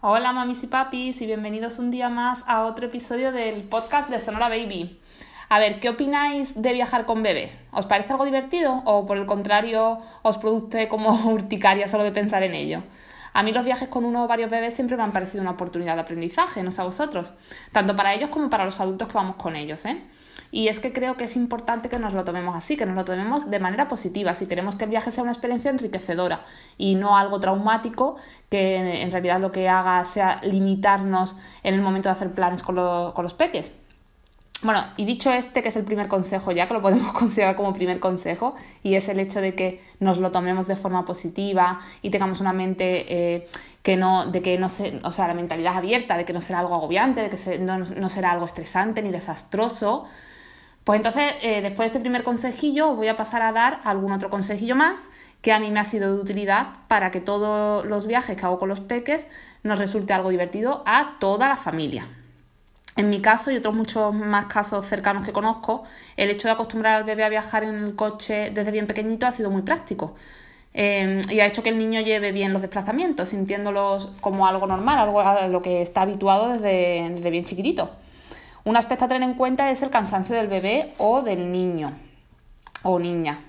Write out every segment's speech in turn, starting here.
Hola mamis y papis y bienvenidos un día más a otro episodio del podcast de Sonora Baby. A ver, ¿qué opináis de viajar con bebés? ¿Os parece algo divertido o por el contrario os produce como urticaria solo de pensar en ello? A mí los viajes con uno o varios bebés siempre me han parecido una oportunidad de aprendizaje, no sé a vosotros, tanto para ellos como para los adultos que vamos con ellos, ¿eh? Y es que creo que es importante que nos lo tomemos así, que nos lo tomemos de manera positiva, si queremos que el viaje sea una experiencia enriquecedora y no algo traumático que en realidad lo que haga sea limitarnos en el momento de hacer planes con, con los peques. Bueno, y dicho este, que es el primer consejo, ya que lo podemos considerar como primer consejo, y es el hecho de que nos lo tomemos de forma positiva y tengamos una mente eh, que no, de que no se, o sea, la mentalidad abierta, de que no será algo agobiante, de que no, no será algo estresante ni desastroso, pues entonces, eh, después de este primer consejillo, os voy a pasar a dar algún otro consejillo más que a mí me ha sido de utilidad para que todos los viajes que hago con los peques nos resulte algo divertido a toda la familia. En mi caso y otros muchos más casos cercanos que conozco, el hecho de acostumbrar al bebé a viajar en el coche desde bien pequeñito ha sido muy práctico. Em, y ha hecho que el niño lleve bien los desplazamientos, sintiéndolos como algo normal, algo a lo que está habituado desde, desde bien chiquitito. Un aspecto a tener en cuenta es el cansancio del bebé o del niño o niña.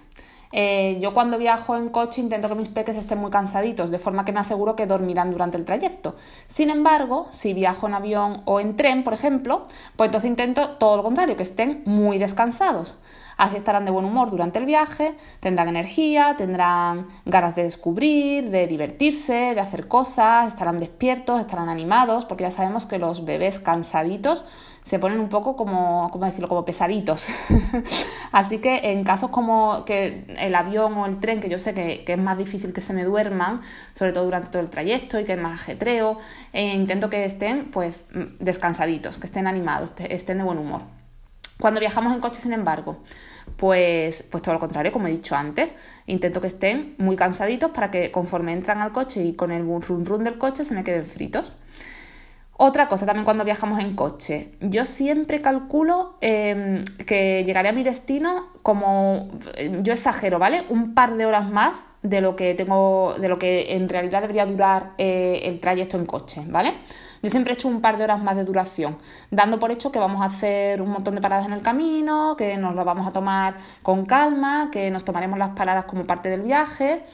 Eh, yo cuando viajo en coche intento que mis peques estén muy cansaditos, de forma que me aseguro que dormirán durante el trayecto. Sin embargo, si viajo en avión o en tren, por ejemplo, pues entonces intento todo lo contrario, que estén muy descansados. Así estarán de buen humor durante el viaje, tendrán energía, tendrán ganas de descubrir, de divertirse, de hacer cosas, estarán despiertos, estarán animados, porque ya sabemos que los bebés cansaditos se ponen un poco como, ¿cómo decirlo?, como pesaditos. Así que en casos como que el avión o el tren, que yo sé que, es más difícil que se me duerman, sobre todo durante todo el trayecto y que es más ajetreo, eh, intento que estén pues descansaditos, que estén animados, estén de buen humor. Cuando viajamos en coche, sin embargo, pues, pues todo lo contrario, como he dicho antes, intento que estén muy cansaditos para que conforme entran al coche y con el run run del coche se me queden fritos. Otra cosa también cuando viajamos en coche. Yo siempre calculo em, que llegaré a mi destino como, yo exagero, ¿vale? Un par de horas más de lo que tengo, de lo que en realidad debería durar eh, el trayecto en coche, ¿vale? Yo siempre he hecho un par de horas más de duración, dando por hecho que vamos a hacer un montón de paradas en el camino, que nos lo vamos a tomar con calma, que nos tomaremos las paradas como parte del viaje,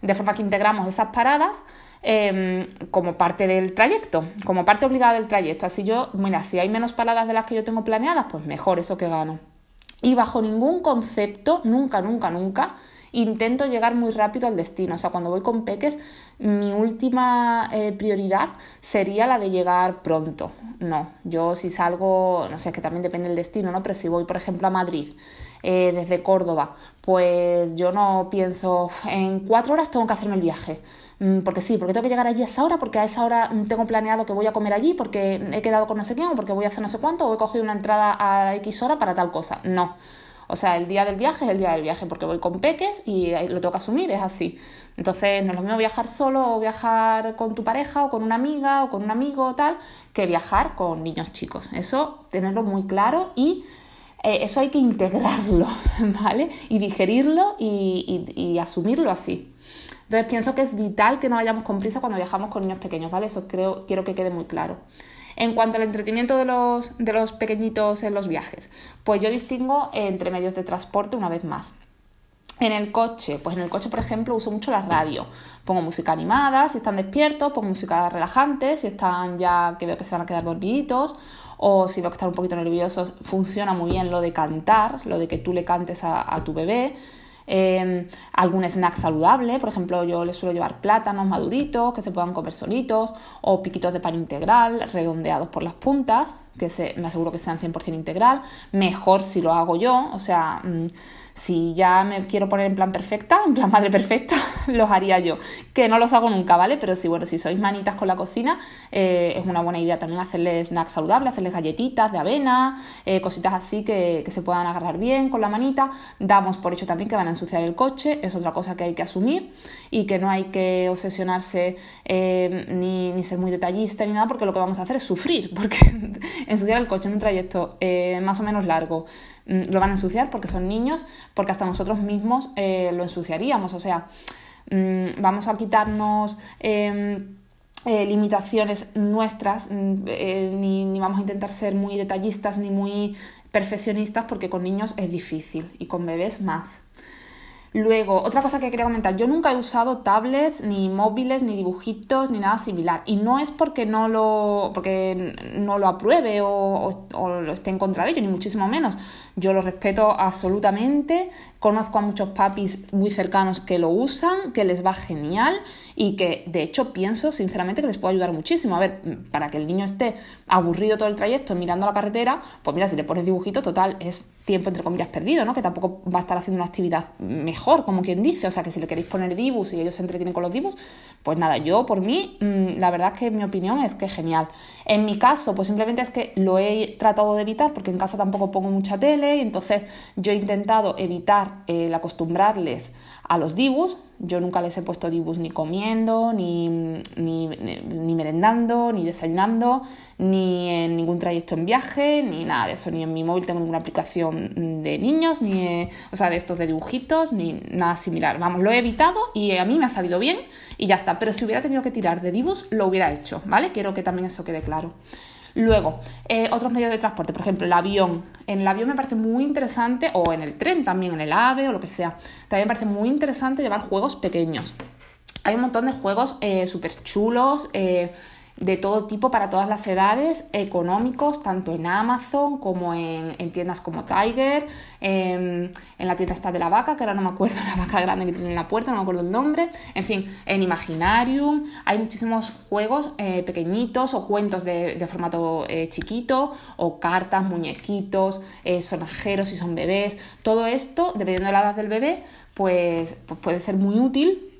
de forma que integramos esas paradas Em, como parte del trayecto, como parte obligada del trayecto. Así yo, mira, si hay menos paradas de las que yo tengo planeadas, pues mejor, eso que gano. Y bajo ningún concepto, nunca, nunca, nunca, intento llegar muy rápido al destino. O sea, cuando voy con peques, mi última eh, prioridad sería la de llegar pronto. No, yo si salgo, no sé, es que también depende del destino, ¿no? Pero si voy, por ejemplo, a Madrid eh, desde Córdoba, pues yo no pienso, en cuatro horas tengo que hacerme el viaje. Mm, porque sí, porque tengo que llegar allí a esa hora, porque a esa hora mm, tengo planeado que voy a comer allí, porque he quedado con no sé quién, o porque voy a hacer no sé cuánto, o he cogido una entrada a X hora para tal cosa. No. O sea, el día del viaje es el día del viaje, porque voy con peques y lo tengo que asumir, es así. Entonces, no es lo mismo viajar solo o viajar con tu pareja o con una amiga o con un amigo o tal, que viajar con niños chicos. Eso, tenerlo muy claro y eh, eso hay que integrarlo, ¿vale? Y digerirlo y asumirlo así. Entonces pienso que es vital que no vayamos con prisa cuando viajamos con niños pequeños, ¿vale? Eso creo, quiero que quede muy claro. En cuanto al entretenimiento de los, de los pequeñitos en los viajes, pues yo distingo entre medios de transporte una vez más. En el coche, pues en el coche, por ejemplo, uso mucho la radio. Pongo música animada, si están despiertos, pongo música relajante, si están ya que veo que se van a quedar dormiditos, o si veo que están un poquito nerviosos, funciona muy bien lo de cantar, lo de que tú le cantes a, a tu bebé. Em, algún snack saludable, por ejemplo yo les suelo llevar plátanos maduritos que se puedan comer solitos o piquitos de pan integral redondeados por las puntas, que se, me aseguro que sean 100% integral, mejor si lo hago yo, o sea... Mm, si ya me quiero poner en plan perfecta, en plan madre perfecta, los haría yo. Que no los hago nunca, ¿vale? Pero sí, bueno, si sois manitas con la cocina, eh, es una buena idea también hacerles snacks saludables, hacerles galletitas de avena, eh, cositas así que, se puedan agarrar bien con la manita. Damos por hecho también que van a ensuciar el coche, es otra cosa que hay que asumir y que no hay que obsesionarse eh, ni, ni, ser muy detallista ni nada, porque lo que vamos a hacer es sufrir, porque ensuciar el coche en un trayecto más o menos largo lo van a ensuciar porque son niños, porque hasta nosotros mismos eh, lo ensuciaríamos. O sea, mm, vamos a quitarnos em, eh, limitaciones nuestras, mm, eh, ni, ni, vamos a intentar ser muy detallistas ni muy perfeccionistas, porque con niños es difícil y con bebés más. Luego, otra cosa que quería comentar, yo nunca he usado tablets, ni móviles, ni dibujitos, ni nada similar. Y no es porque no lo, porque no lo apruebe o, lo esté en contra de ello, ni muchísimo menos. Yo lo respeto absolutamente. Conozco a muchos papis muy cercanos que lo usan, que les va genial y que de hecho pienso sinceramente que les puede ayudar muchísimo. A ver, para que el niño esté aburrido todo el trayecto mirando la carretera, pues mira, si le pones dibujito, total, es tiempo entre comillas perdido, ¿no? Que tampoco va a estar haciendo una actividad mejor, como quien dice. O sea, que si le queréis poner dibus y ellos se entretienen con los dibus, pues nada, yo por mí, mm, la verdad es que mi opinión es que es genial. En mi caso, pues simplemente es que lo he tratado de evitar porque en casa tampoco pongo mucha tele, entonces yo he intentado evitar el acostumbrarles a los dibus. Yo nunca les he puesto dibus ni comiendo, ni, ni, ni, merendando, ni desayunando, ni en ningún trayecto en viaje, ni nada de eso. Ni en mi móvil tengo ninguna aplicación de niños, ni o sea, de estos de dibujitos, ni nada similar. Vamos, lo he evitado y a mí me ha salido bien y ya está. Pero si hubiera tenido que tirar de dibus, lo hubiera hecho, ¿vale? Quiero que también eso quede claro. Luego, eh, otros medios de transporte, por ejemplo, el avión. En el avión me parece muy interesante, o en el tren también, en el AVE o lo que sea. También me parece muy interesante llevar juegos pequeños. Hay un montón de juegos eh, súper chulos. Eh, de todo tipo para todas las edades, económicos, tanto en Amazon como en, tiendas como Tiger, em, en, la tienda esta de la vaca, que ahora no me acuerdo, la vaca grande que tiene en la puerta, no me acuerdo el nombre, en fin, en Imaginarium, hay muchísimos juegos eh, pequeñitos o cuentos de, formato eh, chiquito, o cartas, muñequitos, eh, sonajeros si son bebés, todo esto, dependiendo de la edad del bebé, pues, pues puede ser muy útil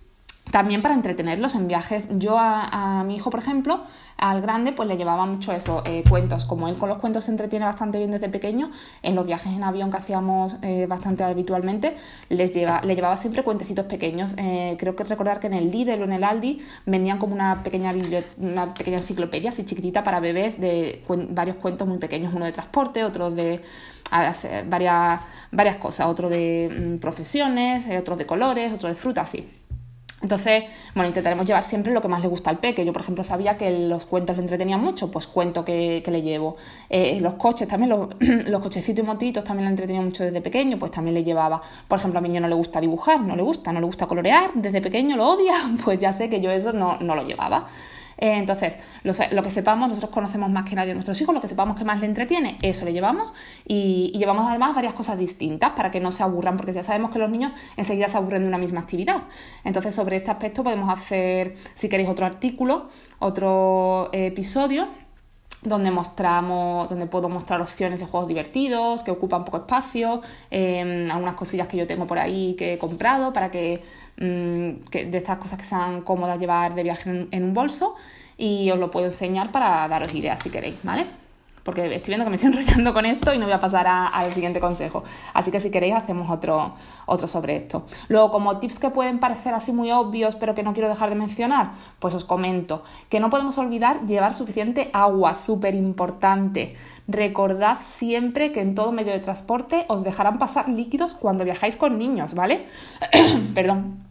también para entretenerlos en viajes. Yo a, mi hijo, por ejemplo, al grande, pues le llevaba mucho eso, eh, cuentos. Como él con los cuentos se entretiene bastante bien desde pequeño, en los viajes en avión que hacíamos eh, bastante habitualmente, les lleva, le llevaba siempre cuentecitos pequeños. Eh, creo que recordar que en el Lidl o en el Aldi vendían como una pequeña, una pequeña enciclopedia así chiquitita para bebés de varios cuentos muy pequeños, uno de transporte, otro de varias, varias cosas, otro de mm, profesiones, otro de colores, otro de fruta, así. Entonces, bueno, intentaremos llevar siempre lo que más le gusta al peque. Yo, por ejemplo, sabía que los cuentos le entretenían mucho, pues cuento que, le llevo. Eh, los coches también, los, los, cochecitos y motitos también le entretenían mucho desde pequeño, pues también le llevaba. Por ejemplo, a mi niño no le gusta dibujar, no le gusta, no le gusta colorear, desde pequeño lo odia, pues ya sé que yo eso no, no lo llevaba. Eh, entonces, lo, que sepamos, nosotros conocemos más que nadie a nuestros hijos, lo que sepamos que más le entretiene, eso le llevamos y, llevamos además varias cosas distintas para que no se aburran, porque ya sabemos que los niños enseguida se aburren de una misma actividad. Entonces, sobre este aspecto podemos hacer, si queréis, otro artículo, otro episodio donde mostramos, donde puedo mostrar opciones de juegos divertidos, que ocupan poco espacio, em, algunas cosillas que yo tengo por ahí que he comprado para que, mm, de estas cosas que sean cómodas llevar de viaje en, un bolso y os lo puedo enseñar para daros ideas si queréis, ¿vale? Porque estoy viendo que me estoy enrollando con esto y no voy a pasar al siguiente consejo. Así que si queréis hacemos otro, otro sobre esto. Luego, como tips que pueden parecer así muy obvios, pero que no quiero dejar de mencionar, pues os comento que no podemos olvidar llevar suficiente agua, súper importante. Recordad siempre que en todo medio de transporte os dejarán pasar líquidos cuando viajáis con niños, ¿vale? Perdón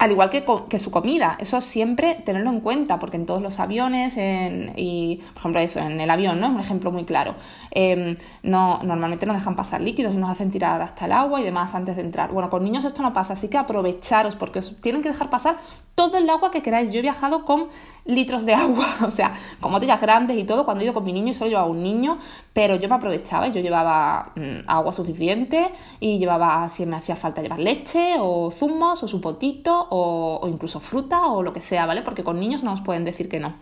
al igual que, su comida, eso siempre tenerlo en cuenta, porque en todos los aviones, y por ejemplo eso, en el avión, ¿no? Es un ejemplo muy claro. Em, no, normalmente nos dejan pasar líquidos y nos hacen tirar hasta el agua y demás antes de entrar. Bueno, con niños esto no pasa, así que aprovecharos, porque os tienen que dejar pasar todo el agua que queráis. Yo he viajado con litros de agua, o sea, con botellas grandes y todo, cuando he ido con mi niño y solo llevaba un niño, pero yo me aprovechaba yo llevaba mm, agua suficiente y llevaba, si me hacía falta, llevar leche o zumos o su potito o, incluso fruta o lo que sea, ¿vale? Porque con niños no os pueden decir que no.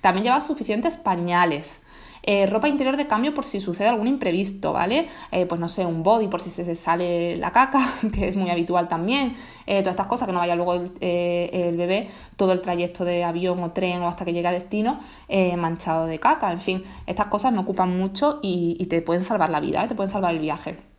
También lleva suficientes pañales. Eh, ropa interior de cambio por si sucede algún imprevisto, ¿vale? Eh, pues no sé, un body por si se sale la caca, que es muy habitual también. Eh, todas estas cosas, que no vaya luego el, bebé todo el trayecto de avión o tren o hasta que llegue a destino manchado de caca. En fin, estas cosas no ocupan mucho y te pueden salvar la vida, te pueden salvar el viaje.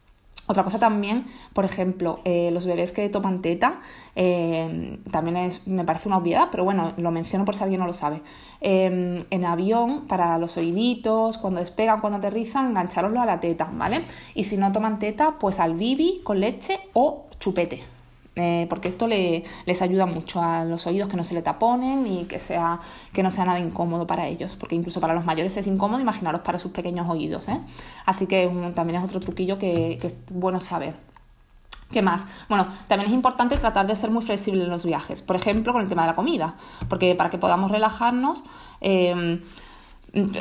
Otra cosa también, por ejemplo, eh, los bebés que toman teta, eh, también es, me parece una obviedad, pero bueno, lo menciono por si alguien no lo sabe. Em, en avión, para los oíditos, cuando despegan, cuando aterrizan, engancharoslo a la teta, ¿vale? Y si no toman teta, pues al bibi con leche o chupete. Eh, porque esto le, les ayuda mucho a los oídos que no se le taponen y que, sea, que no sea nada incómodo para ellos, porque incluso para los mayores es incómodo, imaginaros para sus pequeños oídos. ¿eh? Así que también es otro truquillo que, es bueno saber. ¿Qué más? Bueno, también es importante tratar de ser muy flexible en los viajes, por ejemplo, con el tema de la comida, porque para que podamos relajarnos, eh,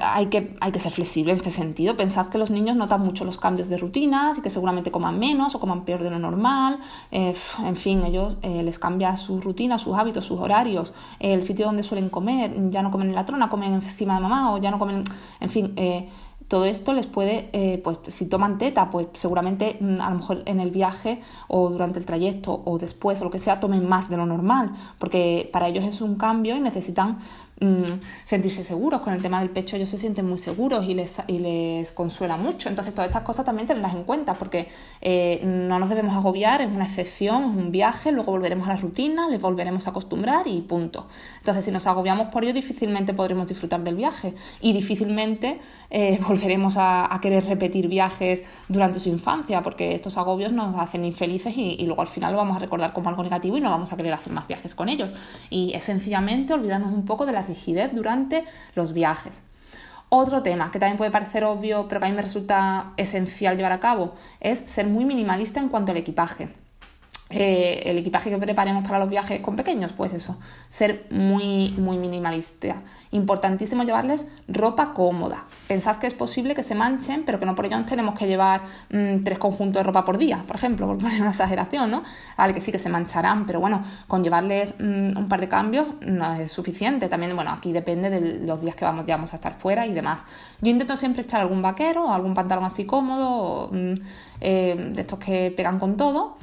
hay que, hay que ser flexible en este sentido. Pensad que los niños notan mucho los cambios de rutinas y que seguramente coman menos o coman peor de lo normal. Eh, en fin, ellos eh, les cambia su rutina, sus hábitos, sus horarios, el sitio donde suelen comer. Ya no comen en la trona, comen encima de mamá o ya no comen. En fin, eh, todo esto les puede, pues si toman teta, pues seguramente mm, a lo mejor en el viaje o durante el trayecto o después o lo que sea, tomen más de lo normal, porque para ellos es un cambio y necesitan mm, sentirse seguros. Con el tema del pecho ellos se sienten muy seguros y les, y les consuela mucho. Entonces todas estas cosas también tenerlas en cuenta, porque eh, no nos debemos agobiar, es una excepción, es un viaje, luego volveremos a la rutina, les volveremos a acostumbrar y punto. Entonces si nos agobiamos por ello, difícilmente podremos disfrutar del viaje y difícilmente eh, volveremos a, querer repetir viajes durante su infancia, porque estos agobios nos hacen infelices y, luego al final lo vamos a recordar como algo negativo y no vamos a querer hacer más viajes con ellos. Y es sencillamente olvidarnos un poco de la rigidez durante los viajes. Otro tema que también puede parecer obvio, pero que a mí me resulta esencial llevar a cabo, es ser muy minimalista en cuanto al equipaje. Eh, el equipaje que preparemos para los viajes con pequeños, pues eso, ser muy, muy minimalista. Importantísimo llevarles ropa cómoda. Pensad que es posible que se manchen, pero que no por ello tenemos que llevar mm, tres conjuntos de ropa por día, por ejemplo, por poner una exageración, ¿no? Vale, que sí que se mancharán, pero bueno, con llevarles mm, un par de cambios no es suficiente. También, bueno, aquí depende de los días que vamos, ya vamos a estar fuera y demás. Yo intento siempre echar algún vaquero o algún pantalón así cómodo, mm, eh, de estos que pegan con todo.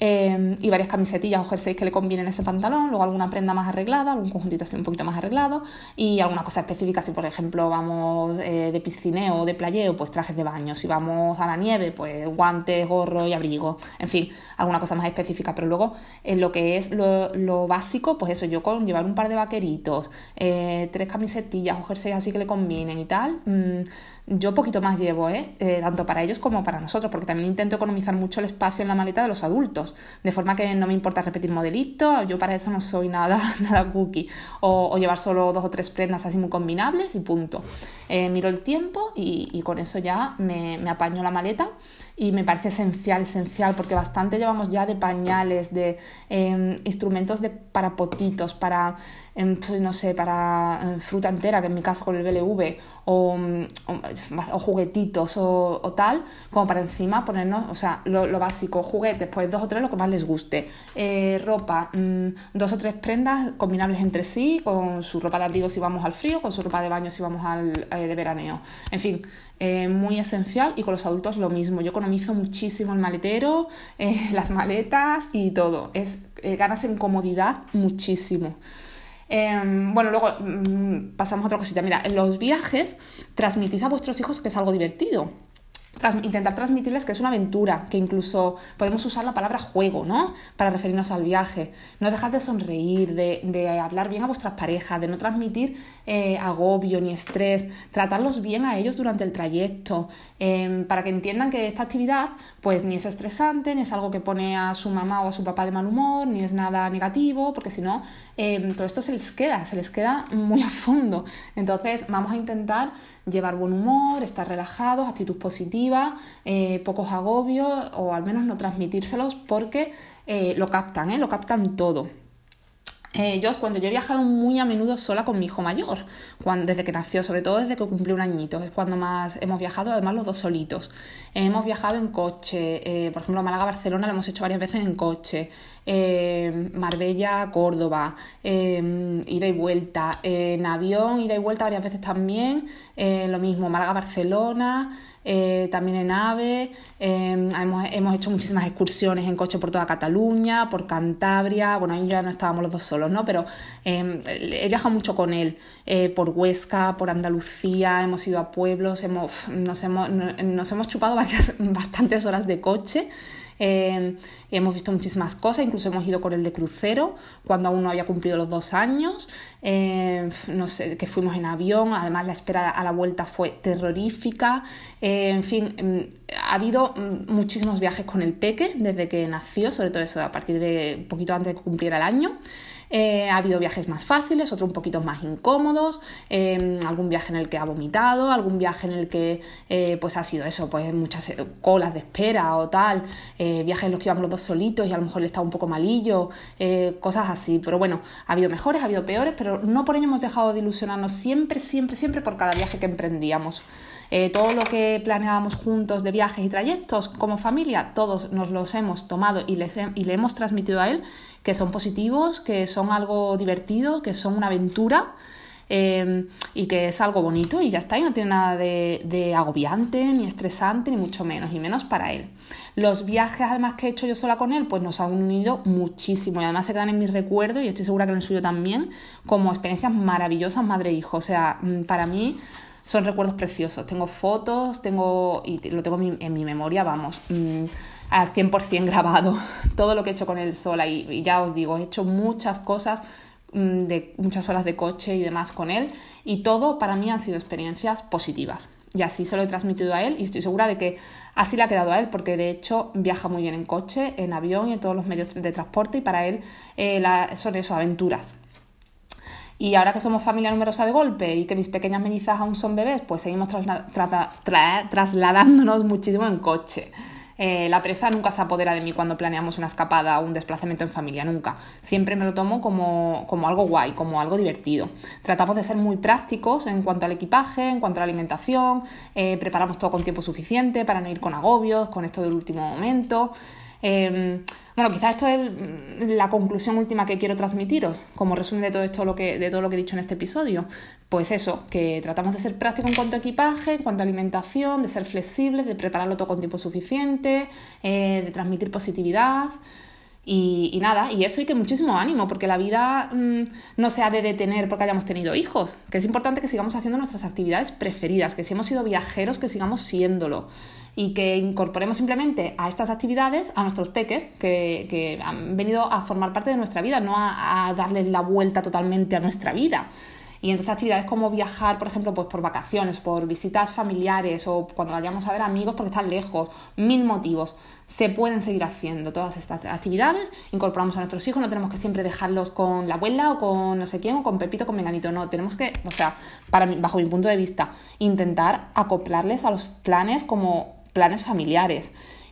Em, y varias camisetillas o jerseys que le convienen ese pantalón, luego alguna prenda más arreglada, algún conjuntito así un poquito más arreglado y alguna cosa específica, si por ejemplo vamos eh, de piscineo o de playeo, pues trajes de baño, si vamos a la nieve, pues guantes, gorro y abrigo, en fin, alguna cosa más específica, pero luego en lo que es lo, básico, pues eso, yo con llevar un par de vaqueritos, eh, tres camisetillas o jerseys así que le combinen y tal, mm, yo poquito más llevo, ¿eh? ¿eh? tanto para ellos como para nosotros, porque también intento economizar mucho el espacio en la maleta de los adultos, de forma que no me importa repetir modelitos, yo para eso no soy nada, nada cookie, o, llevar solo dos o tres prendas así muy combinables y punto. Eh, miro el tiempo y, con eso ya me, me apaño la maleta y me parece esencial, esencial, porque bastante llevamos ya de pañales, de em, instrumentos de, para potitos, para, em, pues, no sé, para em, fruta entera, que en mi caso con el BLV, o, o, juguetitos o, tal, como para encima ponernos, o sea, lo, básico, juguetes, pues dos o tres, lo que más les guste, eh, ropa, mm, dos o tres prendas combinables entre sí, con su ropa de abrigo si vamos al frío, con su ropa de baño si vamos al eh, de veraneo, en fin, eh, muy esencial y con los adultos lo mismo. Yo economizo muchísimo el maletero, eh, las maletas y todo. Es, eh, ganas en comodidad muchísimo. Em, bueno, luego mm, pasamos a otra cosita. Mira, en los viajes transmitid a vuestros hijos que es algo divertido intentar transmitirles que es una aventura, que incluso podemos usar la palabra juego, ¿no? Para referirnos al viaje. No dejad de sonreír, de, hablar bien a vuestras parejas, de no transmitir eh, agobio ni estrés, tratarlos bien a ellos durante el trayecto, em, para que entiendan que esta actividad pues ni es estresante, ni es algo que pone a su mamá o a su papá de mal humor, ni es nada negativo, porque si no, em, todo esto se les queda, se les queda muy a fondo. Entonces vamos a intentar llevar buen humor, estar relajados, actitud positiva, eh, pocos agobios o al menos no transmitírselos porque eh, lo captan, ¿eh? lo captan todo. Eh, yo cuando yo he viajado muy a menudo sola con mi hijo mayor, cuando, desde que nació, sobre todo desde que cumplió un añito, es cuando más hemos viajado, además los dos solitos. hemos viajado en coche, por ejemplo, Málaga-Barcelona lo hemos hecho varias veces en coche, Marbella-Córdoba, ida y vuelta, en avión, ida y vuelta varias veces también, lo mismo, Málaga-Barcelona. Eh, también en AVE, em, hemos, hecho muchísimas excursiones en coche por toda Cataluña, por Cantabria, bueno, ahí ya no estábamos los dos solos, ¿no? Pero em, he viajado mucho con él, eh, por Huesca, por Andalucía, hemos ido a pueblos, hemos, nos, hemos, nos hemos chupado bastantes horas de coche. Eh, hemos visto muchísimas cosas, incluso hemos ido con el de crucero cuando aún no había cumplido los dos años. Eh, no sé, que fuimos en avión, además la espera a la vuelta fue terrorífica. En fin, mm, ha habido mm, muchísimos viajes con el peque desde que nació, sobre todo eso a partir de un poquito antes de que cumpliera el año. Eh, ha habido viajes más fáciles, otros un poquito más incómodos, em, algún viaje en el que ha vomitado, algún viaje en el que eh, pues ha sido eso, pues muchas eh, colas de espera o tal, viajes en los que íbamos los dos solitos y a lo mejor le estaba un poco malillo, cosas así. Pero bueno, ha habido mejores, ha habido peores, pero no por ello hemos dejado de ilusionarnos siempre, siempre, siempre por cada viaje que emprendíamos. todo lo que planeábamos juntos de viajes y trayectos como familia, todos nos los hemos tomado y, le hemos transmitido a él que son positivos, que son algo divertido, que son una aventura. Em, y que es algo bonito y ya está, y no tiene nada de, agobiante, ni estresante, ni mucho menos, y menos para él. Los viajes además que he hecho yo sola con él, pues nos han unido muchísimo y además se quedan en mi recuerdo y estoy segura que en el suyo también, como experiencias maravillosas madre-hijo. O sea, mm, para mí son recuerdos preciosos. Tengo fotos, tengo, y lo tengo en mi, memoria, vamos. Mm, al 100% grabado todo lo que he hecho con él sola y, ya os digo, he hecho muchas cosas mm, de muchas horas de coche y demás con él y todo para mí han sido experiencias positivas y así se lo he transmitido a él y estoy segura de que así le ha quedado a él porque de hecho viaja muy bien en coche, en avión y en todos los medios de transporte y para él eh, son eso, aventuras. Y ahora que somos familia numerosa de golpe y que mis pequeñas mellizas aún son bebés, pues seguimos trasladándonos muchísimo en coche. Eh, la pereza nunca se apodera de mí cuando planeamos una escapada o un desplazamiento en familia, nunca. Siempre me lo tomo como, algo guay, como algo divertido. Tratamos de ser muy prácticos en cuanto al equipaje, en cuanto a la alimentación, eh, preparamos todo con tiempo suficiente para no ir con agobios, con esto del último momento. Em, bueno, quizás esto es la conclusión última que quiero transmitiros, como resumen de todo esto lo que, de todo lo que he dicho en este episodio. Pues eso, que tratamos de ser prácticos en cuanto a equipaje, en cuanto a alimentación, de ser flexibles, de prepararlo todo con tiempo suficiente, eh, de transmitir positividad. Y, nada, y eso y que muchísimo ánimo, porque la vida mm, no se ha de detener porque hayamos tenido hijos, que es importante que sigamos haciendo nuestras actividades preferidas, que si hemos sido viajeros, que sigamos siéndolo y que incorporemos simplemente a estas actividades a nuestros peques que, han venido a formar parte de nuestra vida, no a darles la vuelta totalmente a nuestra vida. Y entonces actividades como viajar, por ejemplo, pues por vacaciones, por visitas familiares o cuando vayamos a ver amigos porque están lejos, mil motivos. Se pueden seguir haciendo todas estas actividades, incorporamos a nuestros hijos, no tenemos que siempre dejarlos con la abuela o con no sé quién o con Pepito, con Menganito, no, tenemos que, o sea, para bajo mi punto de vista, intentar acoplarles a los planes como planes familiares.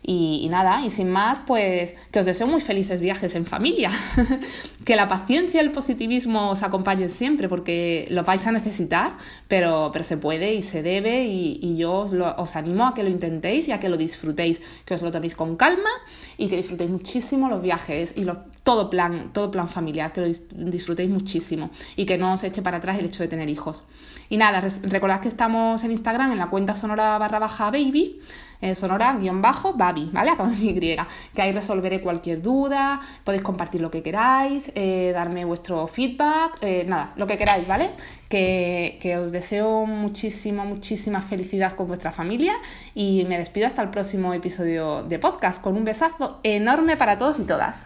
Y, nada, y sin más, pues que os deseo muy felices viajes en familia. que la paciencia y el positivismo os acompañen siempre, porque lo vais a necesitar, pero, pero se puede y se debe, y, yo os, os, animo a que lo intentéis y a que lo disfrutéis, que os lo toméis con calma y que disfrutéis muchísimo los viajes y todo, plan, todo plan familiar, que lo disfrutéis muchísimo y que no os eche para atrás el hecho de tener hijos. Y nada, recordad que estamos en Instagram en la cuenta sonora barra baja baby eh, sonora-babi, ¿vale? Acabo de Y, que ahí resolveré cualquier duda, podéis compartir lo que queráis, eh, darme vuestro feedback, eh, nada, lo que queráis, ¿vale? Que, que os deseo muchísima, muchísima felicidad con vuestra familia y me despido hasta el próximo episodio de podcast con un besazo enorme para todos y todas.